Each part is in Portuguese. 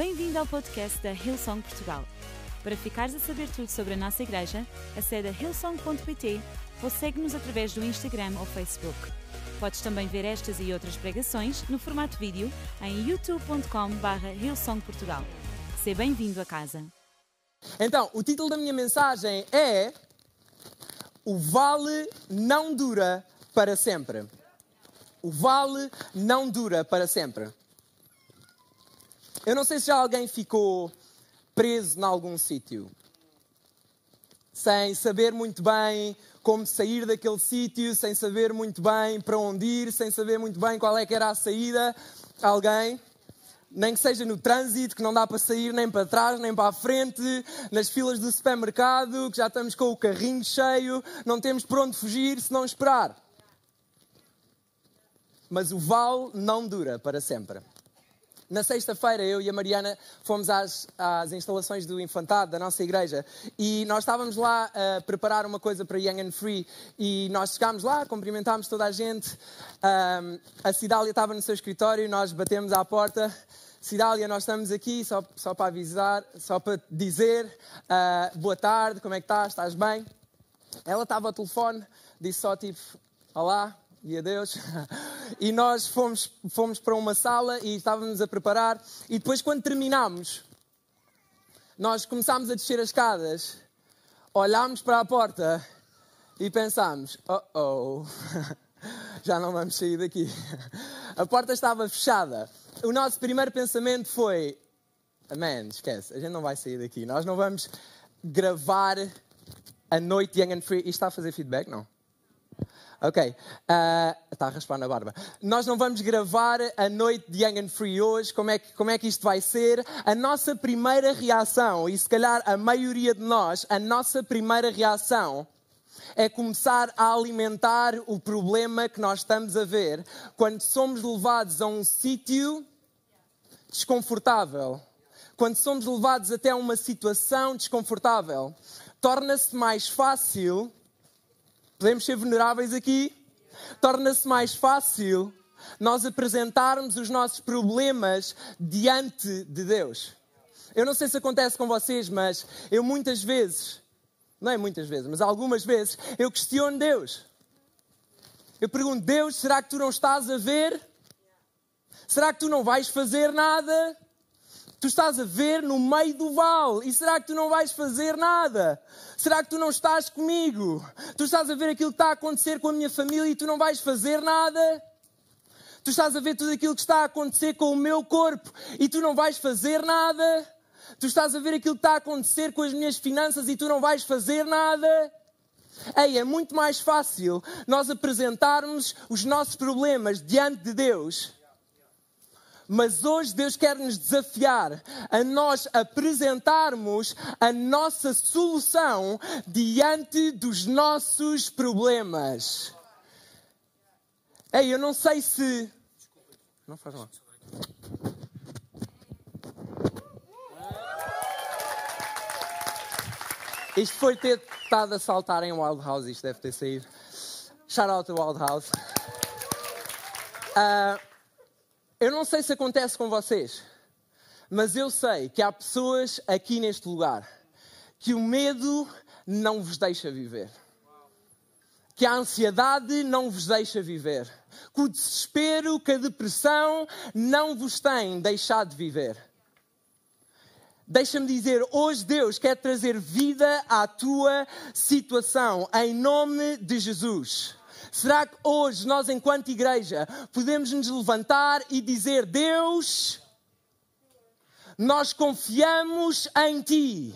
Bem-vindo ao podcast da Hillsong Portugal. Para ficares a saber tudo sobre a nossa igreja, acede a hillsong.pt ou segue-nos através do Instagram ou Facebook. Podes também ver estas e outras pregações no formato vídeo em youtube.com.br hillsongportugal. Seja bem-vindo a casa. Então, o título da minha mensagem é O Vale não dura para sempre. O vale não dura para sempre. Eu não sei se já alguém ficou preso em algum sítio, sem saber muito bem como sair daquele sítio, sem saber muito bem para onde ir, sem saber muito bem qual é que era a saída. Alguém? Nem que seja no trânsito, que não dá para sair nem para trás, nem para a frente, nas filas do supermercado, que já estamos com o carrinho cheio, não temos por onde fugir se não esperar. Mas o vale não dura para sempre. Na sexta-feira, eu e a Mariana fomos às, às, instalações do Infantado, da nossa igreja, e nós estávamos lá a preparar uma coisa para Young and Free, e nós chegámos lá, cumprimentámos toda a gente, um, a Cidália estava no seu escritório, nós batemos à porta, Cidália, nós estamos aqui só, só para avisar, só para dizer uh, boa tarde, como é que estás, estás bem? Ela estava ao telefone, disse só tipo, olá, e adeus. E nós fomos, fomos para uma sala e estávamos a preparar. E depois, quando terminámos, nós começámos a descer as escadas, olhámos para a porta e pensámos: oh oh, já não vamos sair daqui. A porta estava fechada. O nosso primeiro pensamento foi: Man, esquece, a gente não vai sair daqui. Nós não vamos gravar a noite Young and Free. Isto está a fazer feedback? Não. Ok. Está a raspar na barba. Nós não vamos gravar a noite de Young and Free hoje. Como é, que, como é que isto vai ser? A nossa primeira reação, e se calhar a maioria de nós, a nossa primeira reação é começar a alimentar o problema que nós estamos a ver quando somos levados a um sítio desconfortável. Quando somos levados até uma situação desconfortável, torna-se mais fácil Podemos ser vulneráveis aqui? Torna-se mais fácil nós apresentarmos os nossos problemas diante de Deus. Eu não sei se acontece com vocês, mas eu muitas vezes, não é muitas vezes, mas algumas vezes, eu questiono Deus. Eu pergunto, Deus, será que tu não estás a ver? Será que tu não vais fazer nada? Tu estás a ver no meio do vale e será que tu não vais fazer nada? Será que tu não estás comigo? Tu estás a ver aquilo que está a acontecer com a minha família e tu não vais fazer nada? Tu estás a ver tudo aquilo que está a acontecer com o meu corpo e tu não vais fazer nada? Tu estás a ver aquilo que está a acontecer com as minhas finanças e tu não vais fazer nada? Ei, é muito mais fácil nós apresentarmos os nossos problemas diante de Deus mas hoje Deus quer nos desafiar a nós apresentarmos a nossa solução diante dos nossos problemas. Ei, eu não sei se. Não faz mal. Isto foi ter estado a saltar em Wild House, isto deve ter saído. Shout out to Wild House. Uh, eu não sei se acontece com vocês, mas eu sei que há pessoas aqui neste lugar que o medo não vos deixa viver. Que a ansiedade não vos deixa viver. Que o desespero, que a depressão não vos tem deixado de viver. Deixa-me dizer, hoje Deus quer trazer vida à tua situação, em nome de Jesus. Será que hoje nós, enquanto igreja, podemos nos levantar e dizer: Deus, nós confiamos em Ti.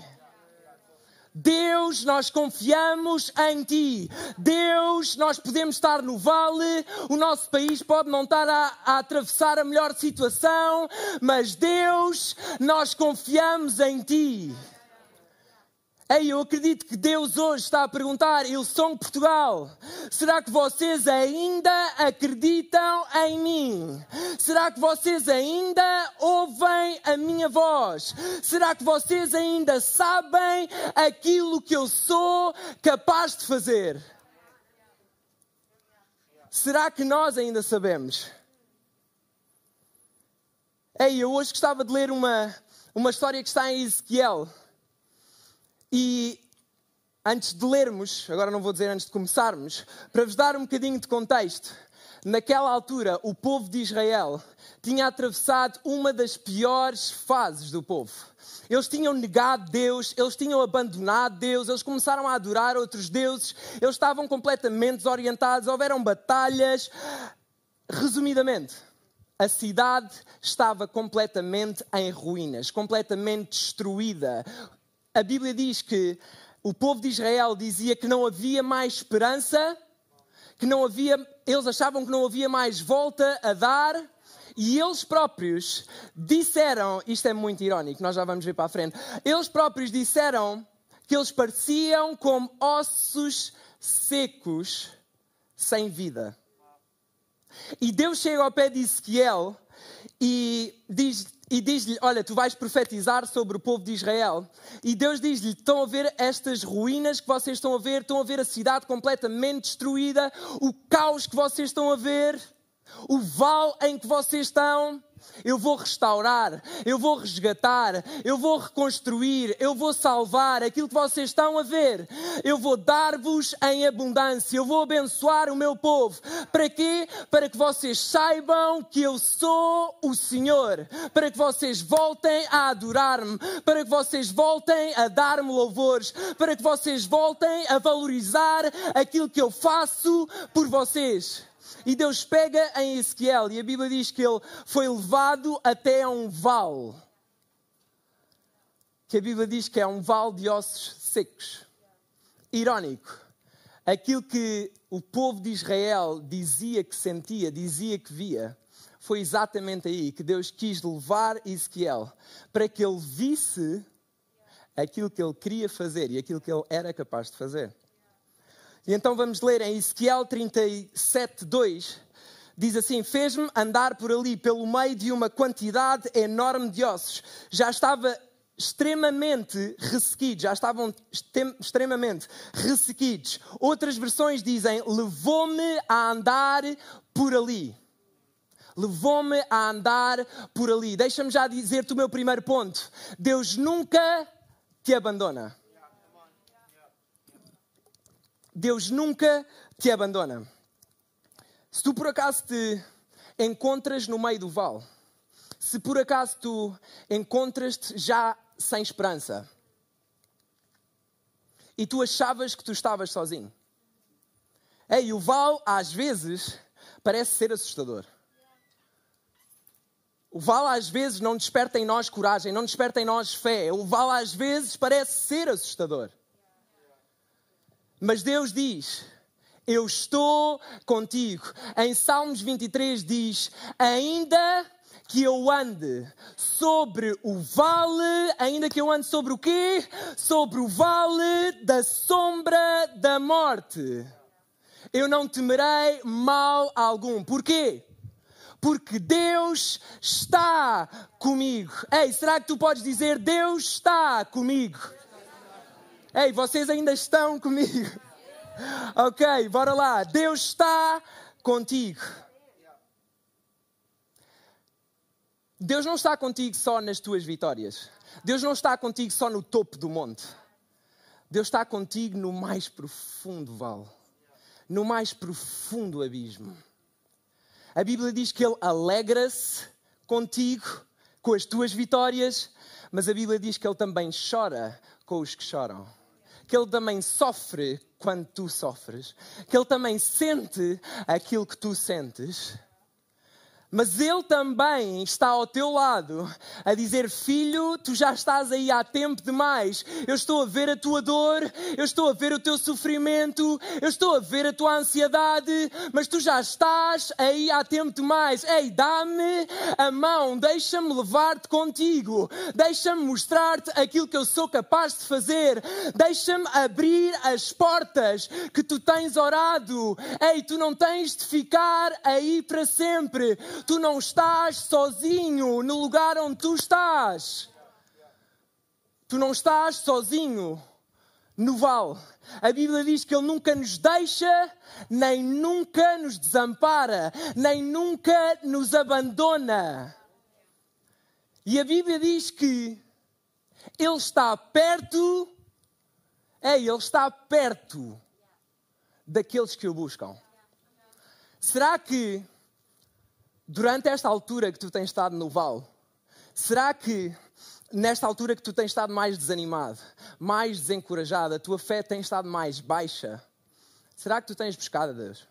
Deus, nós confiamos em Ti. Deus, nós podemos estar no vale, o nosso país pode não estar a, a, atravessar a melhor situação, mas Deus, nós confiamos em Ti. Ei, eu acredito que Deus hoje está a perguntar, sou Portugal, será que vocês ainda acreditam em mim? Será que vocês ainda ouvem a minha voz? Será que vocês ainda sabem aquilo que eu sou capaz de fazer? Será que nós ainda sabemos? Ei, eu hoje gostava de ler uma, uma história que está em Ezequiel. E antes de lermos, agora não vou dizer antes de começarmos, para vos dar um bocadinho de contexto, naquela altura o povo de Israel tinha atravessado uma das piores fases do povo. Eles tinham negado Deus, eles tinham abandonado Deus, eles começaram a adorar outros deuses, eles estavam completamente desorientados, houveram batalhas. Resumidamente, a cidade estava completamente em ruínas, completamente destruída. A Bíblia diz que o povo de Israel dizia que não havia mais esperança, que não havia, eles achavam que não havia mais volta a dar, e eles próprios disseram, isto é muito irónico, nós já vamos ver para a frente. Eles próprios disseram que eles pareciam como ossos secos sem vida. E Deus chega ao pé de Ezequiel e diz e diz-lhe: Olha, tu vais profetizar sobre o povo de Israel. E Deus diz-lhe: Estão a ver estas ruínas que vocês estão a ver? Estão a ver a cidade completamente destruída? O caos que vocês estão a ver? O vale em que vocês estão? eu vou restaurar, eu vou resgatar, eu vou reconstruir, eu vou salvar aquilo que vocês estão a ver. Eu vou dar-vos em abundância, eu vou abençoar o meu povo. Para quê? Para que vocês saibam que eu sou o Senhor, para que vocês voltem a adorar-me, para que vocês voltem a dar-me louvores, para que vocês voltem a valorizar aquilo que eu faço por vocês. E Deus pega em Ezequiel e a Bíblia diz que ele foi levado até a um vale. Que a Bíblia diz que é um vale de ossos secos. Irónico. Aquilo que o povo de Israel dizia que sentia, dizia que via, foi exatamente aí que Deus quis levar Ezequiel para que ele visse aquilo que ele queria fazer e aquilo que ele era capaz de fazer. E então vamos ler em Ezequiel 37, 2. Diz assim: Fez-me andar por ali, pelo meio de uma quantidade enorme de ossos. Já estava extremamente ressequidos, já estavam extremamente ressequidos. Outras versões dizem: Levou-me a andar por ali. Levou-me a andar por ali. Deixa-me já dizer-te o meu primeiro ponto. Deus nunca te abandona. Deus nunca te abandona. Se tu por acaso te encontras no meio do vale, se por acaso tu encontras-te já sem esperança e tu achavas que tu estavas sozinho, Ei, o vale às vezes parece ser assustador. O vale às vezes não desperta em nós coragem, não desperta em nós fé. O vale às vezes parece ser assustador. Mas Deus diz: Eu estou contigo. Em Salmos 23 diz: Ainda que eu ande sobre o vale, ainda que eu ande sobre o quê? Sobre o vale da sombra da morte. Eu não temerei mal algum. Porquê? Porque Deus está comigo. Ei, será que tu podes dizer Deus está comigo? Ei, vocês ainda estão comigo? Ok, bora lá. Deus está contigo. Deus não está contigo só nas tuas vitórias. Deus não está contigo só no topo do monte. Deus está contigo no mais profundo vale, no mais profundo abismo. A Bíblia diz que Ele alegra-se contigo, com as tuas vitórias, mas a Bíblia diz que Ele também chora com os que choram que Ele também sofre quando tu sofres, que Ele também sente aquilo que tu sentes mas Ele também está ao teu lado a dizer: Filho, tu já estás aí há tempo demais. Eu estou a ver a tua dor, eu estou a ver o teu sofrimento, eu estou a ver a tua ansiedade, mas tu já estás aí há tempo demais. Ei, dá-me a mão, deixa-me levar-te contigo, deixa-me mostrar-te aquilo que eu sou capaz de fazer, deixa-me abrir as portas que tu tens orado. Ei, tu não tens de ficar aí para sempre tu não estás sozinho no lugar onde tu estás. Tu não estás sozinho no vale. A Bíblia diz que Ele nunca nos deixa, nem nunca nos desampara, nem nunca nos abandona. E a Bíblia diz que Ele está perto, é, Ele está perto daqueles que o buscam. Será que durante esta altura que tu tens estado no vale, será que nesta altura que tu tens estado mais desanimado, mais desencorajado, a tua fé tem estado mais baixa, será que tu tens buscado a Deus?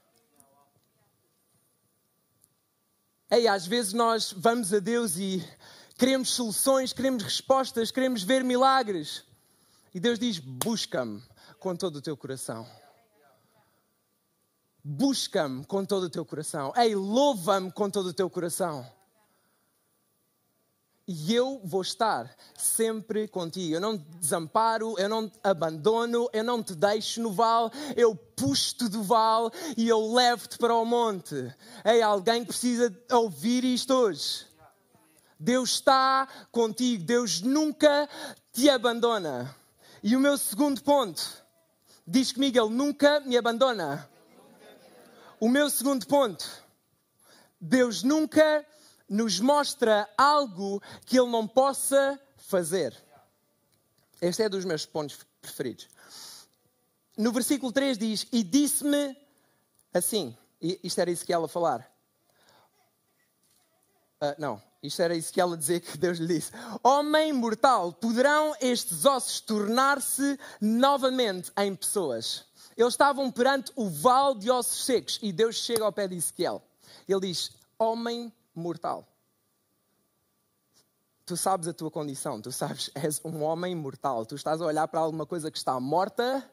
Ei, às vezes nós vamos a Deus e queremos soluções, queremos respostas, queremos ver milagres. E Deus diz: busca-me com todo o teu coração. Busca-me com todo o teu coração. Ei, louva-me com todo o teu coração. E eu vou estar sempre contigo. Eu não te desamparo, eu não te abandono, eu não te deixo no vale, eu puxo-te do vale e eu levo-te para o monte. Ei, alguém precisa ouvir isto hoje. Deus está contigo, Deus nunca te abandona. E o meu segundo ponto, diz comigo, Ele nunca me abandona. O meu segundo ponto, Deus nunca nos mostra algo que Ele não possa fazer. Este é dos meus pontos preferidos. No versículo 3 diz: E disse-me assim, e isto era isso que ela falar. Uh, não, isto era isso que ela dizer que Deus lhe disse: Homem mortal, poderão estes ossos tornar-se novamente em pessoas? Eles estavam perante o vale de ossos secos e Deus chega ao pé de Ezequiel. Ele diz: Homem mortal. Tu sabes a tua condição, tu sabes, és um homem mortal. Tu estás a olhar para alguma coisa que está morta.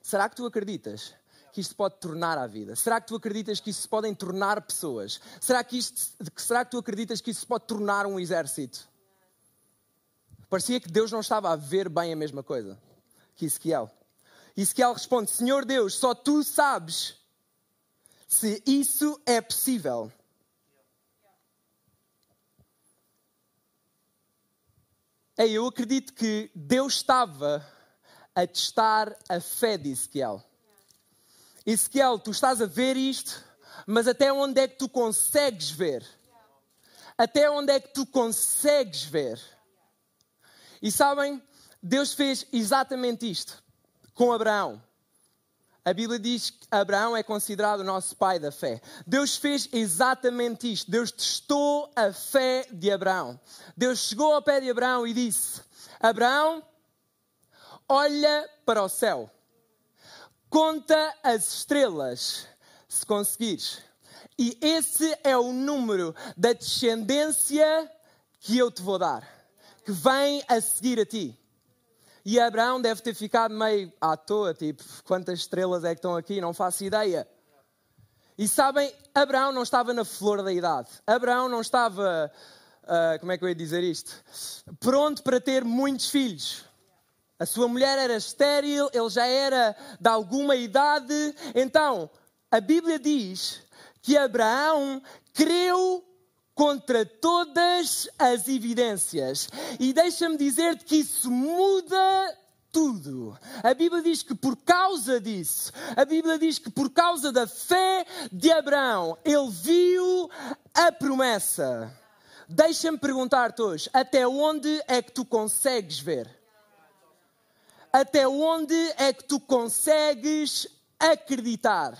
Será que tu acreditas que isto pode tornar a vida? Será que tu acreditas que isso se podem tornar pessoas? Será que, isto, será que tu acreditas que isso se pode tornar um exército? Parecia que Deus não estava a ver bem a mesma coisa que Ezequiel. Ezequiel responde: Senhor Deus, só tu sabes se isso é possível. Ei, eu acredito que Deus estava a testar a fé de Ezequiel. Ezequiel, tu estás a ver isto, mas até onde é que tu consegues ver? Até onde é que tu consegues ver? E sabem, Deus fez exatamente isto com Abraão. A Bíblia diz que Abraão é considerado o nosso pai da fé. Deus fez exatamente isto. Deus testou a fé de Abraão. Deus chegou ao pé de Abraão e disse: Abraão, olha para o céu, conta as estrelas, se conseguires. E esse é o número da descendência que eu te vou dar, que vem a seguir a ti. E Abraão deve ter ficado meio à toa, tipo, quantas estrelas é que estão aqui? Não faço ideia. E sabem, Abraão não estava na flor da idade. Abraão não estava, uh, como é que eu ia dizer isto? Pronto para ter muitos filhos. A sua mulher era estéril, ele já era de alguma idade. Então, a Bíblia diz que Abraão creu contra todas as evidências. E deixa-me dizer-te que isso muda tudo. A Bíblia diz que por causa disso, a Bíblia diz que por causa da fé de Abraão, ele viu a promessa. Deixa-me perguntar-te hoje: até onde é que tu consegues ver? Até onde é que tu consegues acreditar?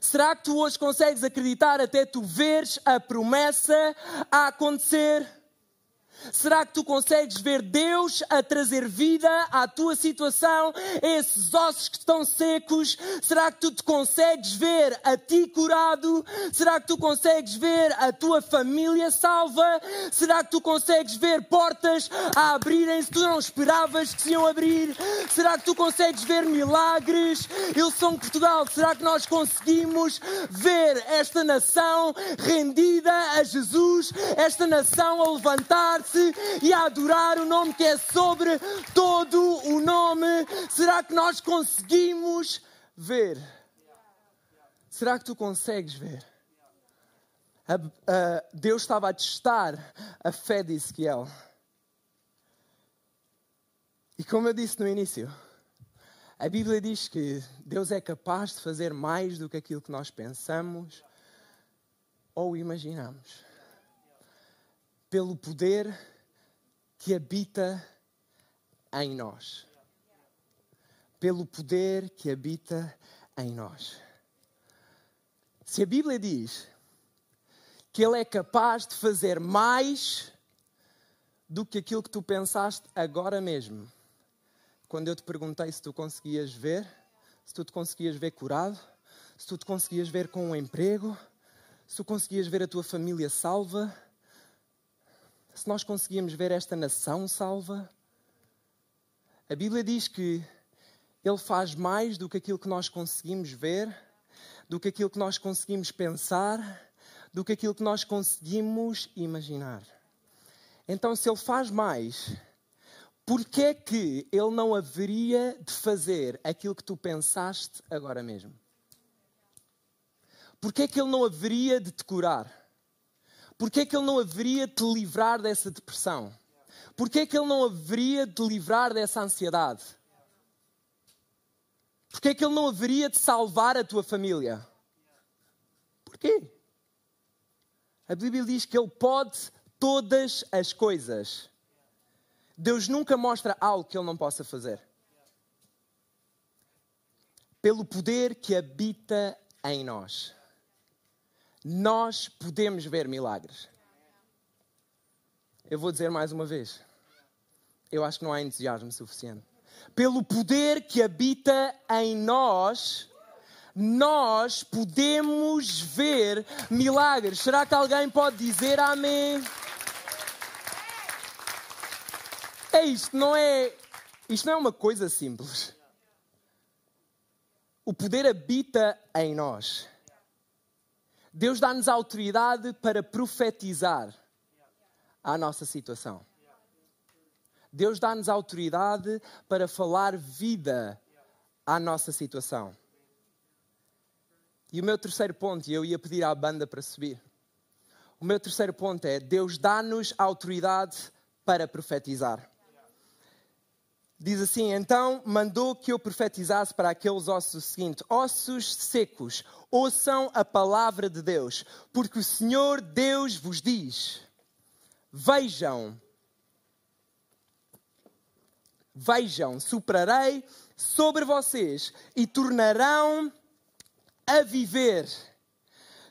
Será que tu hoje consegues acreditar até tu veres a promessa a acontecer? Será que tu consegues ver Deus a trazer vida à tua situação, esses ossos que estão secos? Será que tu te consegues ver a ti curado? Será que tu consegues ver a tua família salva? Será que tu consegues ver portas a abrirem se tu não esperavas que se iam abrir? Será que tu consegues ver milagres? Eu sou Portugal, será que nós conseguimos ver esta nação rendida a Jesus, esta nação a levantar-se? E a adorar o nome que é sobre todo o nome. Será que nós conseguimos ver? Será que tu consegues ver? Deus estava a testar a fé de Ezequiel. E como eu disse no início, a Bíblia diz que Deus é capaz de fazer mais do que aquilo que nós pensamos ou imaginamos. Pelo poder que habita em nós. Pelo poder que habita em nós. Se a Bíblia diz que Ele é capaz de fazer mais do que aquilo que tu pensaste agora mesmo, quando eu te perguntei se tu conseguias ver, se tu te conseguias ver curado, se tu te conseguias ver com um emprego, se tu conseguias ver a tua família salva, se nós conseguíamos ver esta nação salva. A Bíblia diz que Ele faz mais do que aquilo que nós conseguimos ver, do que aquilo que nós conseguimos pensar, do que aquilo que nós conseguimos imaginar. Então, se Ele faz mais, por que é que Ele não haveria de fazer aquilo que tu pensaste agora mesmo? Por que é que Ele não haveria de te curar? Por que é que Ele não haveria de te livrar dessa depressão? Por que é que Ele não haveria de te livrar dessa ansiedade? Por que é que Ele não haveria de salvar a tua família? Porquê? A Bíblia diz que Ele pode todas as coisas. Deus nunca mostra algo que Ele não possa fazer. Pelo poder que habita em nós, nós podemos ver milagres. Eu vou dizer mais uma vez. Eu acho que não há entusiasmo suficiente. Pelo poder que habita em nós, nós podemos ver milagres. Será que alguém pode dizer amém? É isto, não é. Isto não é uma coisa simples. O poder habita em nós. Deus dá-nos autoridade para profetizar a nossa situação. Deus dá-nos autoridade para falar vida à nossa situação. E o meu terceiro ponto, e eu ia pedir à banda para subir. O meu terceiro ponto é: Deus dá-nos autoridade para profetizar. Diz assim: Então mandou que eu profetizasse para aqueles ossos o seguinte: Ossos secos, ouçam a palavra de Deus, porque o Senhor Deus vos diz: Vejam, vejam, soprarei sobre vocês e tornarão a viver.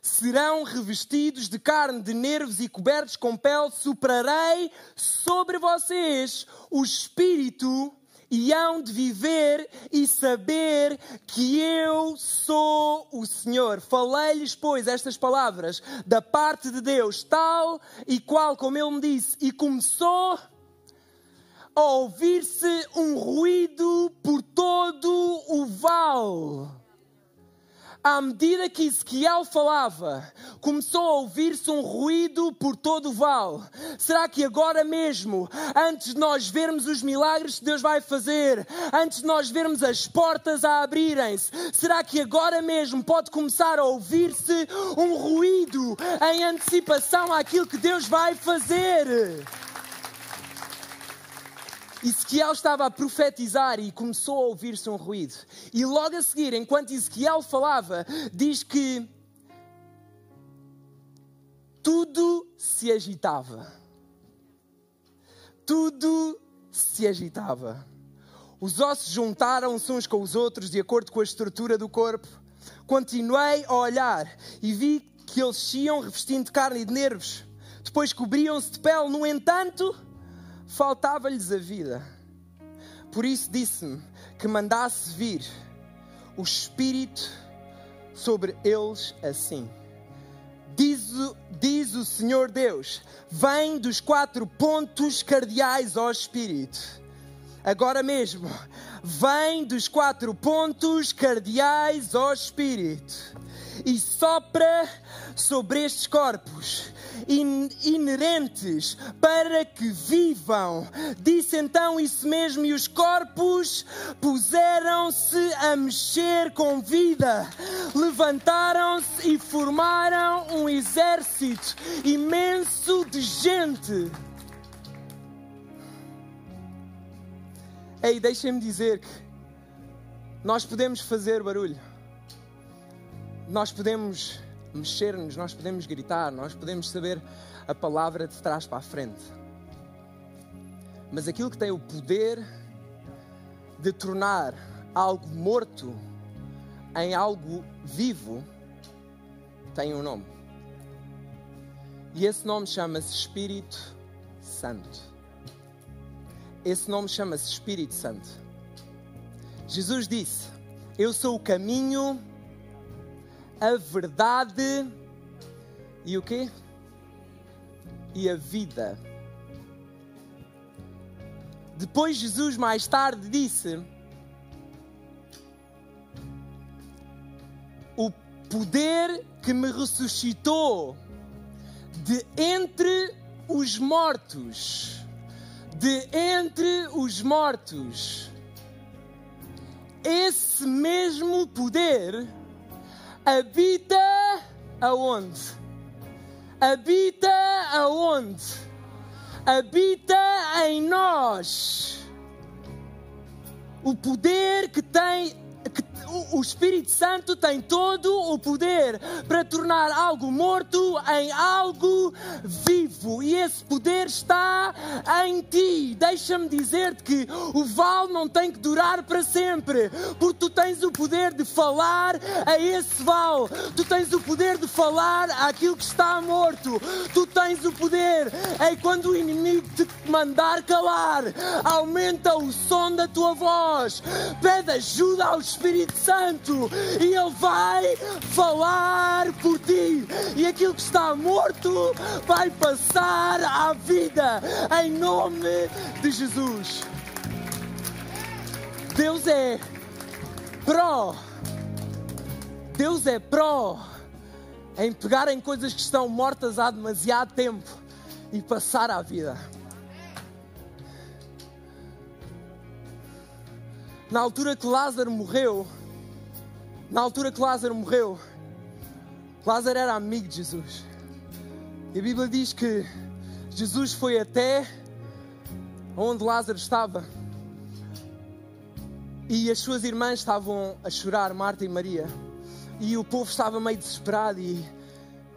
Serão revestidos de carne de nervos e cobertos com pele, soprarei sobre vocês o espírito e hão de viver e saber que eu sou o Senhor. Falei-lhes, pois, estas palavras da parte de Deus, tal e qual como Ele me disse, e começou a ouvir-se um ruído por todo o vale à medida que Ezequiel falava, começou a ouvir-se um ruído por todo o vale. Será que agora mesmo, antes de nós vermos os milagres que Deus vai fazer, antes de nós vermos as portas a abrirem-se, será que agora mesmo pode começar a ouvir-se um ruído em antecipação àquilo que Deus vai fazer? Ezequiel estava a profetizar e começou a ouvir-se um ruído. E logo a seguir, enquanto Ezequiel falava, diz que tudo se agitava. Tudo se agitava. Os ossos juntaram-se uns com os outros de acordo com a estrutura do corpo. Continuei a olhar e vi que eles iam revestindo de carne e de nervos. Depois cobriam-se de pele. No entanto, faltava-lhes a vida. Por isso disse-me que mandasse vir o Espírito sobre eles assim. Diz, diz o Senhor Deus: vem dos quatro pontos cardeais ao Espírito. Agora mesmo, vem dos quatro pontos cardeais ao Espírito e sopra sobre estes corpos inerentes para que vivam. Disse então isso mesmo, e os corpos puseram-se a mexer com vida, levantaram-se e formaram um exército imenso de gente. Ei, deixem-me dizer que nós podemos fazer barulho, nós podemos mexer-nos, nós podemos gritar, nós podemos saber a palavra de trás para a frente. Mas aquilo que tem o poder de tornar algo morto em algo vivo tem um nome. E esse nome chama-se Espírito Santo. Esse nome chama-se Espírito Santo. Jesus disse: Eu sou o caminho, a verdade e o quê? E a vida. Depois Jesus mais tarde disse: O poder que me ressuscitou de entre os mortos, de entre os mortos, esse mesmo poder habita aonde? Habita aonde? Habita em nós. O poder que tem o Espírito Santo tem todo o poder para tornar algo morto em algo vivo. E esse poder está em ti. Deixa-me dizer-te que o val não tem que durar para sempre, porque tu tens o poder de falar a esse val. Tu tens o poder de falar àquilo que está morto. Tu tens o poder. E quando o inimigo te mandar calar, aumenta o som da tua voz. Pede ajuda ao Espírito Santo e Ele vai falar por ti. E aquilo que está morto vai passar à vida em nome de Jesus. Deus é pró. Deus é pró em pegar em coisas que estão mortas há demasiado tempo e passar à vida. Na altura que Lázaro morreu, na altura que Lázaro morreu, Lázaro era amigo de Jesus. E a Bíblia diz que Jesus foi até onde Lázaro estava. E as suas irmãs estavam a chorar, Marta e Maria. E o povo estava meio desesperado e,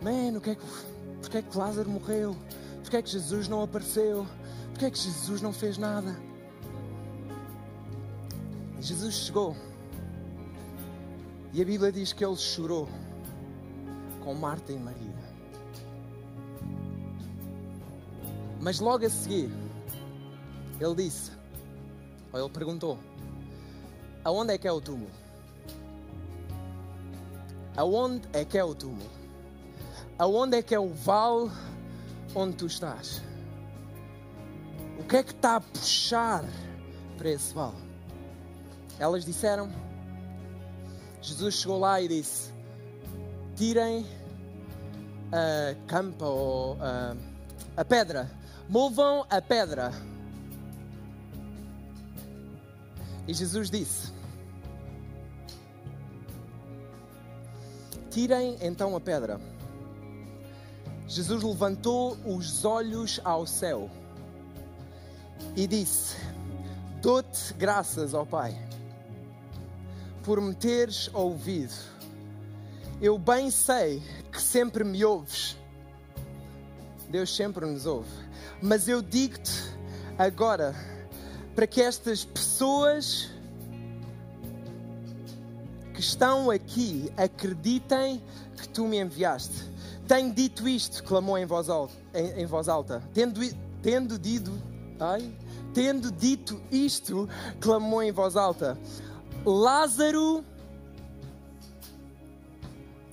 mano, é que, porque é que Lázaro morreu? Porque é que Jesus não apareceu? Porque é que Jesus não fez nada? Jesus chegou. E a Bíblia diz que ele chorou com Marta e Maria. Mas logo a seguir, ele disse, ou ele perguntou: Aonde é que é o túmulo? Aonde é que é o túmulo? Aonde é que é o vale onde tu estás? O que é que está a puxar para esse vale? Elas disseram: Jesus chegou lá e disse: Tirem a campa ou a, a pedra, movam a pedra. E Jesus disse: Tirem então a pedra. Jesus levantou os olhos ao céu e disse: Dou-te graças, ó Pai por me teres ouvido. Eu bem sei que sempre me ouves. Deus sempre nos ouve. Mas eu digo-te agora, para que estas pessoas que estão aqui acreditem que tu me enviaste. Tenho dito isto, clamou em voz alta. Em, em voz alta. Tendo, tendo, dito, ai, tendo dito isto, clamou em voz alta. Lázaro,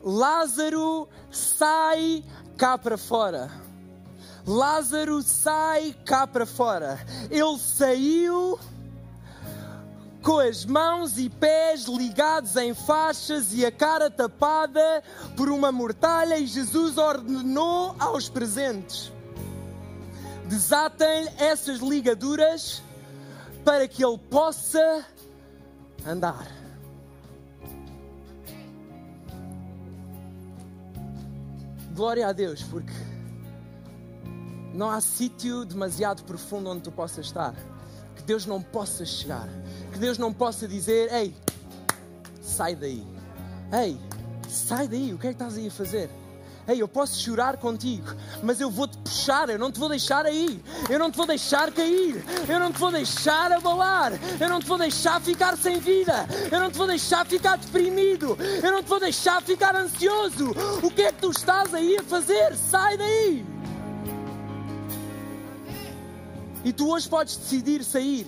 Lázaro sai cá para fora. Lázaro sai cá para fora. Ele saiu com as mãos e pés ligados em faixas e a cara tapada por uma mortalha, e Jesus ordenou aos presentes: desatem essas ligaduras para que ele possa andar. Glória a Deus, porque não há sítio demasiado profundo onde tu possas estar, que Deus não possa chegar, que Deus não possa dizer: Ei, sai daí, ei, Sai daí, o que é que estás aí a fazer? Ei, eu posso chorar contigo, mas eu vou-te puxar, eu não te vou deixar aí, eu não te vou deixar cair, eu não te vou deixar abalar, eu não te vou deixar ficar sem vida, eu não te vou deixar ficar deprimido, eu não te vou deixar ficar ansioso. O que é que tu estás aí a fazer? Sai daí! E tu hoje podes decidir sair.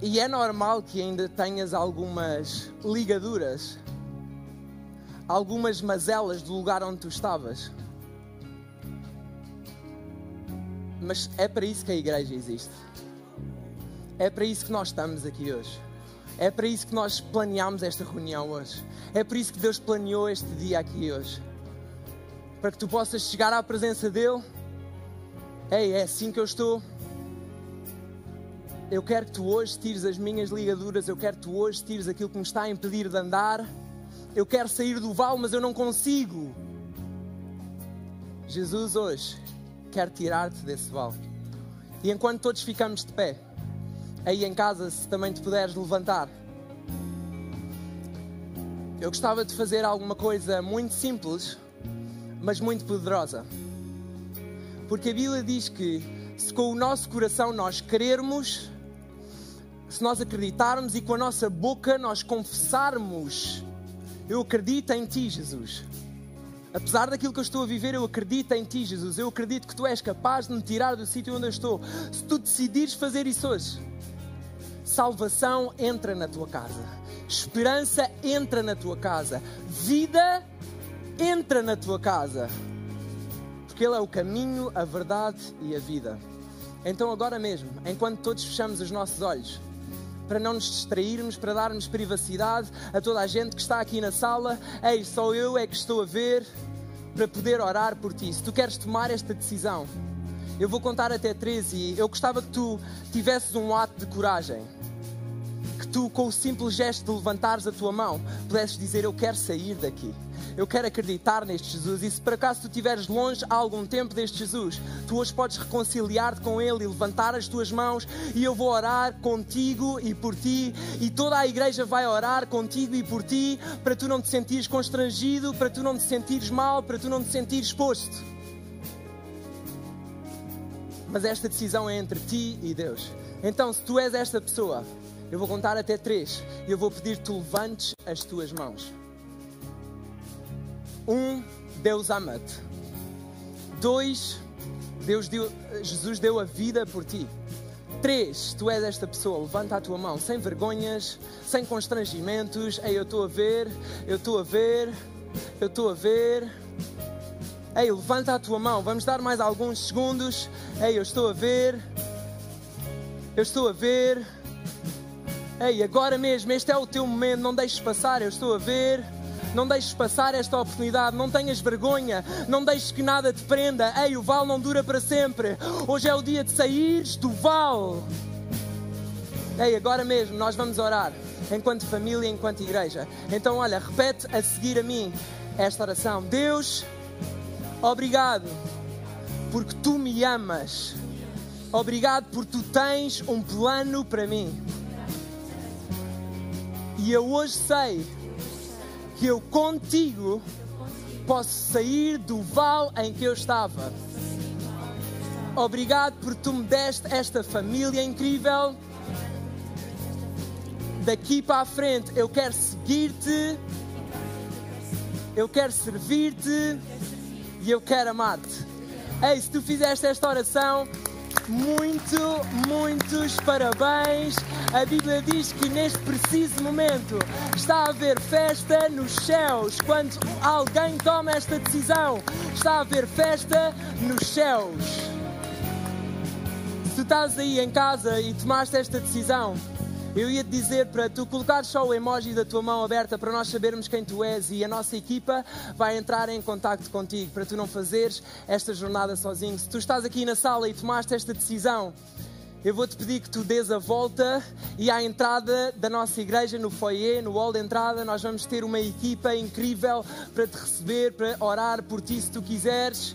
E é normal que ainda tenhas algumas ligaduras algumas mazelas do lugar onde tu estavas. Mas é para isso que a igreja existe. É para isso que nós estamos aqui hoje. É para isso que nós planeamos esta reunião hoje. É por isso que Deus planeou este dia aqui hoje. Para que tu possas chegar à presença dEle. Ei, é assim que eu estou. Eu quero que tu hoje tires as minhas ligaduras. Eu quero que tu hoje tires aquilo que me está a impedir de andar eu quero sair do vale, mas eu não consigo. Jesus hoje quer tirar-te desse vale. E enquanto todos ficamos de pé, aí em casa, se também te puderes levantar, eu gostava de fazer alguma coisa muito simples, mas muito poderosa. Porque a Bíblia diz que se com o nosso coração nós querermos, se nós acreditarmos e com a nossa boca nós confessarmos eu acredito em Ti, Jesus. Apesar daquilo que eu estou a viver, eu acredito em Ti, Jesus. Eu acredito que Tu és capaz de me tirar do sítio onde eu estou. Se Tu decidires fazer isso hoje, salvação entra na tua casa, esperança entra na tua casa, vida entra na tua casa. Porque Ele é o caminho, a verdade e a vida. Então, agora mesmo, enquanto todos fechamos os nossos olhos, para não nos distrairmos, para darmos privacidade a toda a gente que está aqui na sala. Ei, só eu é que estou a ver para poder orar por ti. Se tu queres tomar esta decisão, eu vou contar até três e eu gostava que tu tivesses um ato de coragem. Que tu, com o simples gesto de levantares a tua mão, pudesses dizer: Eu quero sair daqui eu quero acreditar neste Jesus. E se por acaso tu estiveres longe há algum tempo deste Jesus, tu hoje podes reconciliar-te com Ele e levantar as tuas mãos, e eu vou orar contigo e por ti, e toda a igreja vai orar contigo e por ti, para tu não te sentires constrangido, para tu não te sentires mal, para tu não te sentires exposto. Mas esta decisão é entre ti e Deus. Então, se tu és esta pessoa, eu vou contar até três e eu vou pedir que tu levantes as tuas mãos. Um, Deus ama-te. Dois, Deus deu, Jesus deu a vida por ti. Três, tu és esta pessoa, levanta a tua mão, sem vergonhas, sem constrangimentos. Ei, eu estou a ver, eu estou a ver, eu estou a ver. Ei, levanta a tua mão, vamos dar mais alguns segundos. Ei, eu estou a ver, eu estou a ver. Ei, agora mesmo, este é o teu momento, não deixes passar, eu estou a ver. Não deixes passar esta oportunidade, não tenhas vergonha, não deixes que nada te prenda. Ei, o vale não dura para sempre. Hoje é o dia de saíres do vale. Ei, agora mesmo nós vamos orar, enquanto família, enquanto igreja. Então, olha, repete a seguir a mim esta oração. Deus, obrigado porque tu me amas. Obrigado porque tu tens um plano para mim. E eu hoje sei que eu contigo posso sair do vale em que eu estava. Obrigado por tu me deste esta família incrível. Daqui para a frente eu quero seguir-te, eu quero servir-te e eu quero amar-te. Ei, se tu fizeste esta oração, muito, muitos parabéns. A Bíblia diz que neste preciso momento está a haver festa nos céus. Quando alguém toma esta decisão, está a haver festa nos céus. Se tu estás aí em casa e tomaste esta decisão, eu ia te dizer para tu colocar só o emoji da tua mão aberta para nós sabermos quem tu és e a nossa equipa vai entrar em contato contigo para tu não fazeres esta jornada sozinho. Se tu estás aqui na sala e tomaste esta decisão, eu vou-te pedir que tu dês a volta e à entrada da nossa igreja, no foyer, no hall de entrada, nós vamos ter uma equipa incrível para te receber, para orar por ti se tu quiseres.